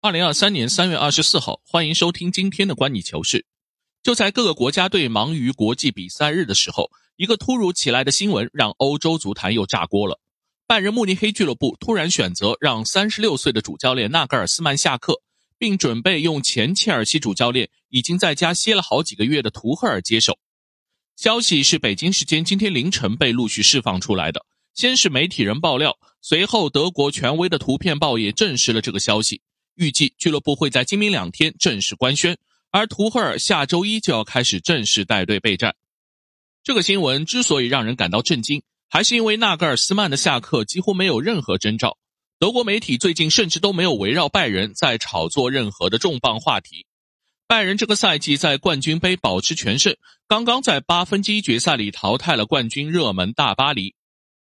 二零二三年三月二十四号，欢迎收听今天的观你球事。就在各个国家队忙于国际比赛日的时候，一个突如其来的新闻让欧洲足坛又炸锅了。拜仁慕尼黑俱乐部突然选择让三十六岁的主教练纳格尔斯曼下课，并准备用前切尔西主教练已经在家歇了好几个月的图赫尔接手。消息是北京时间今天凌晨被陆续释放出来的。先是媒体人爆料，随后德国权威的图片报也证实了这个消息。预计俱乐部会在今明两天正式官宣，而图赫尔下周一就要开始正式带队备战。这个新闻之所以让人感到震惊，还是因为纳格尔斯曼的下课几乎没有任何征兆。德国媒体最近甚至都没有围绕拜仁在炒作任何的重磅话题。拜仁这个赛季在冠军杯保持全胜，刚刚在八分之一决赛里淘汰了冠军热门大巴黎。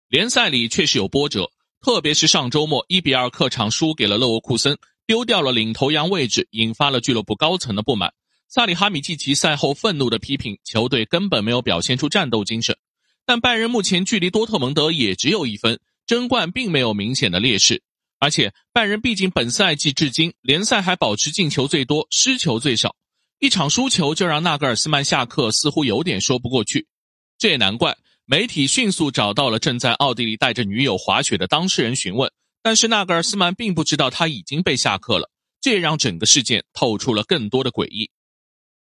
联赛里确实有波折，特别是上周末一比二客场输给了勒沃库森。丢掉了领头羊位置，引发了俱乐部高层的不满。萨里哈米季奇赛后愤怒地批评球队根本没有表现出战斗精神。但拜仁目前距离多特蒙德也只有一分，争冠并没有明显的劣势。而且拜仁毕竟本赛季至今联赛还保持进球最多、失球最少，一场输球就让纳格尔斯曼下课，似乎有点说不过去。这也难怪，媒体迅速找到了正在奥地利带着女友滑雪的当事人询问。但是纳格尔斯曼并不知道他已经被下课了，这也让整个事件透出了更多的诡异。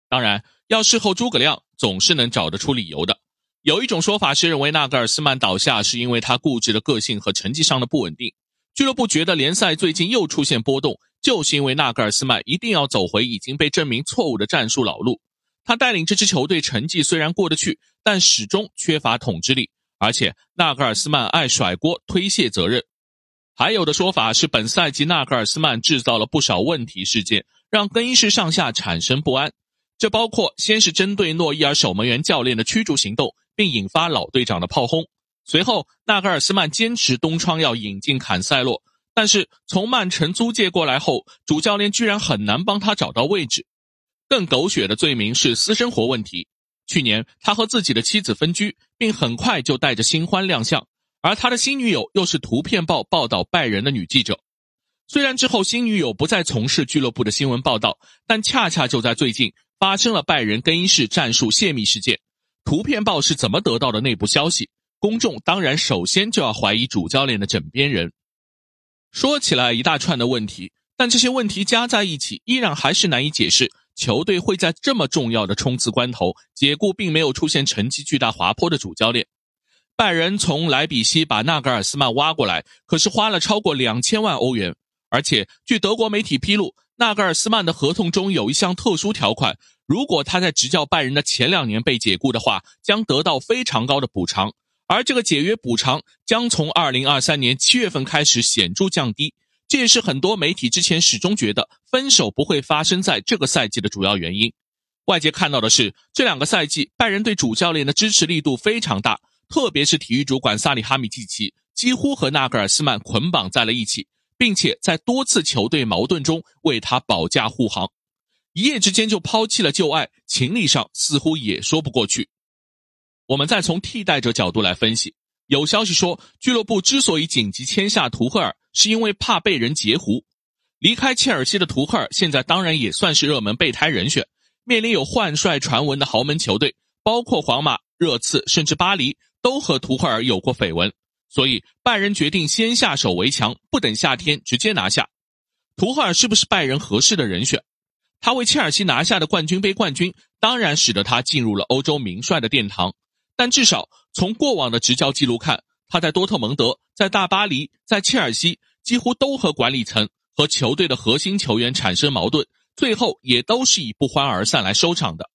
当然，要事后诸葛亮总是能找得出理由的。有一种说法是认为纳格尔斯曼倒下是因为他固执的个性和成绩上的不稳定。俱乐部觉得联赛最近又出现波动，就是因为纳格尔斯曼一定要走回已经被证明错误的战术老路。他带领这支球队成绩虽然过得去，但始终缺乏统治力，而且纳格尔斯曼爱甩锅推卸责任。还有的说法是，本赛季纳格尔斯曼制造了不少问题事件，让更衣室上下产生不安。这包括先是针对诺伊尔守门员教练的驱逐行动，并引发老队长的炮轰。随后，纳格尔斯曼坚持东窗要引进坎塞洛，但是从曼城租借过来后，主教练居然很难帮他找到位置。更狗血的罪名是私生活问题。去年，他和自己的妻子分居，并很快就带着新欢亮相。而他的新女友又是图片报报道拜仁的女记者，虽然之后新女友不再从事俱乐部的新闻报道，但恰恰就在最近发生了拜仁更衣室战术泄密事件。图片报是怎么得到的内部消息？公众当然首先就要怀疑主教练的枕边人。说起来一大串的问题，但这些问题加在一起，依然还是难以解释球队会在这么重要的冲刺关头解雇并没有出现成绩巨大滑坡的主教练。拜仁从莱比锡把纳格尔斯曼挖过来，可是花了超过两千万欧元。而且，据德国媒体披露，纳格尔斯曼的合同中有一项特殊条款：如果他在执教拜仁的前两年被解雇的话，将得到非常高的补偿。而这个解约补偿将从二零二三年七月份开始显著降低。这也是很多媒体之前始终觉得分手不会发生在这个赛季的主要原因。外界看到的是，这两个赛季拜仁对主教练的支持力度非常大。特别是体育主管萨里哈米季奇几乎和纳格尔斯曼捆绑在了一起，并且在多次球队矛盾中为他保驾护航，一夜之间就抛弃了旧爱，情理上似乎也说不过去。我们再从替代者角度来分析，有消息说，俱乐部之所以紧急签下图赫尔，是因为怕被人截胡。离开切尔西的图赫尔现在当然也算是热门备胎人选，面临有换帅传闻的豪门球队，包括皇马、热刺，甚至巴黎。都和图赫尔有过绯闻，所以拜仁决定先下手为强，不等夏天直接拿下。图赫尔是不是拜仁合适的人选？他为切尔西拿下的冠军杯冠军，当然使得他进入了欧洲名帅的殿堂。但至少从过往的执教记录看，他在多特蒙德、在大巴黎、在切尔西，几乎都和管理层和球队的核心球员产生矛盾，最后也都是以不欢而散来收场的。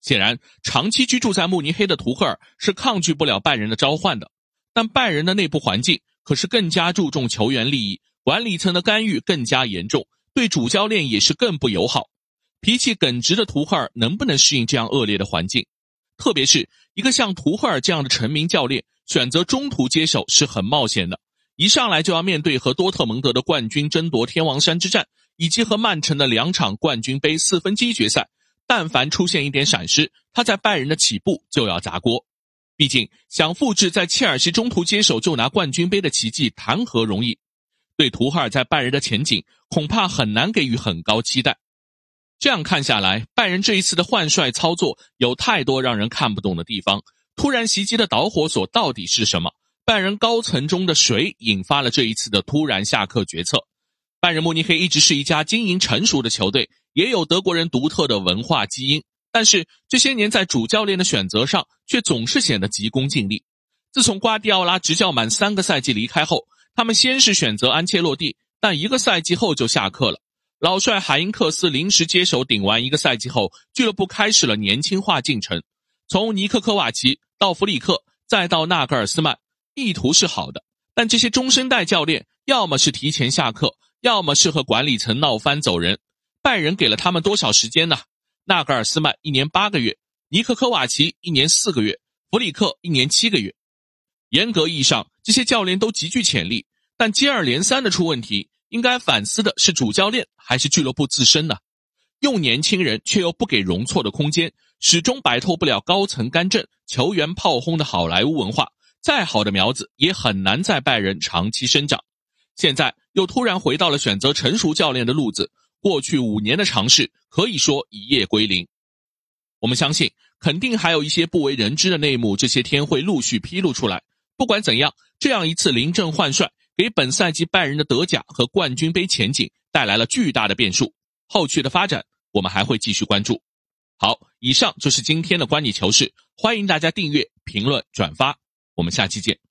显然，长期居住在慕尼黑的图赫尔是抗拒不了拜仁的召唤的，但拜仁的内部环境可是更加注重球员利益，管理层的干预更加严重，对主教练也是更不友好。脾气耿直的图赫尔能不能适应这样恶劣的环境？特别是一个像图赫尔这样的成名教练，选择中途接手是很冒险的，一上来就要面对和多特蒙德的冠军争夺天王山之战，以及和曼城的两场冠军杯四分之一决赛。但凡出现一点闪失，他在拜仁的起步就要砸锅。毕竟想复制在切尔西中途接手就拿冠军杯的奇迹，谈何容易？对图赫尔在拜仁的前景恐怕很难给予很高期待。这样看下来，拜仁这一次的换帅操作有太多让人看不懂的地方。突然袭击的导火索到底是什么？拜仁高层中的谁引发了这一次的突然下课决策？拜仁慕尼黑一直是一家经营成熟的球队，也有德国人独特的文化基因，但是这些年在主教练的选择上却总是显得急功近利。自从瓜迪奥拉执教满三个赛季离开后，他们先是选择安切洛蒂，但一个赛季后就下课了。老帅海因克斯临时接手顶完一个赛季后，俱乐部开始了年轻化进程，从尼克科瓦奇。到弗里克，再到纳格尔斯曼，意图是好的，但这些中生代教练要么是提前下课，要么是和管理层闹翻走人。拜仁给了他们多少时间呢？纳格尔斯曼一年八个月，尼克科瓦奇一年四个月，弗里克一年七个月。严格意义上，这些教练都极具潜力，但接二连三的出问题，应该反思的是主教练还是俱乐部自身呢？用年轻人却又不给容错的空间。始终摆脱不了高层干政、球员炮轰的好莱坞文化，再好的苗子也很难在拜仁长期生长。现在又突然回到了选择成熟教练的路子，过去五年的尝试可以说一夜归零。我们相信，肯定还有一些不为人知的内幕，这些天会陆续披露出来。不管怎样，这样一次临阵换帅，给本赛季拜仁的德甲和冠军杯前景带来了巨大的变数。后续的发展，我们还会继续关注。好，以上就是今天的观你球事，欢迎大家订阅、评论、转发，我们下期见。